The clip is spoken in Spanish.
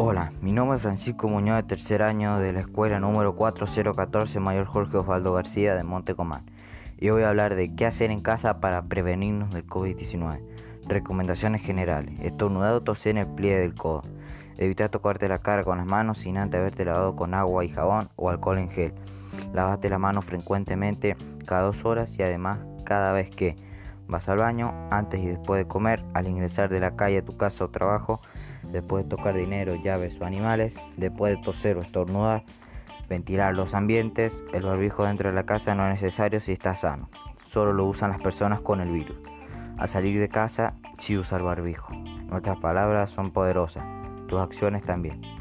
Hola, mi nombre es Francisco Muñoz, de tercer año de la escuela número 4014 Mayor Jorge Osvaldo García de Montecomán. Y voy a hablar de qué hacer en casa para prevenirnos del COVID-19. Recomendaciones generales. Estornudado toser en el pliegue del codo. Evita tocarte la cara con las manos sin antes haberte lavado con agua y jabón o alcohol en gel. Lavate la mano frecuentemente cada dos horas y además cada vez que vas al baño, antes y después de comer, al ingresar de la calle a tu casa o trabajo, después de tocar dinero, llaves o animales, después de toser o estornudar, ventilar los ambientes, el barbijo dentro de la casa no es necesario si está sano, solo lo usan las personas con el virus. Al salir de casa, sí usa el barbijo. Nuestras palabras son poderosas, tus acciones también.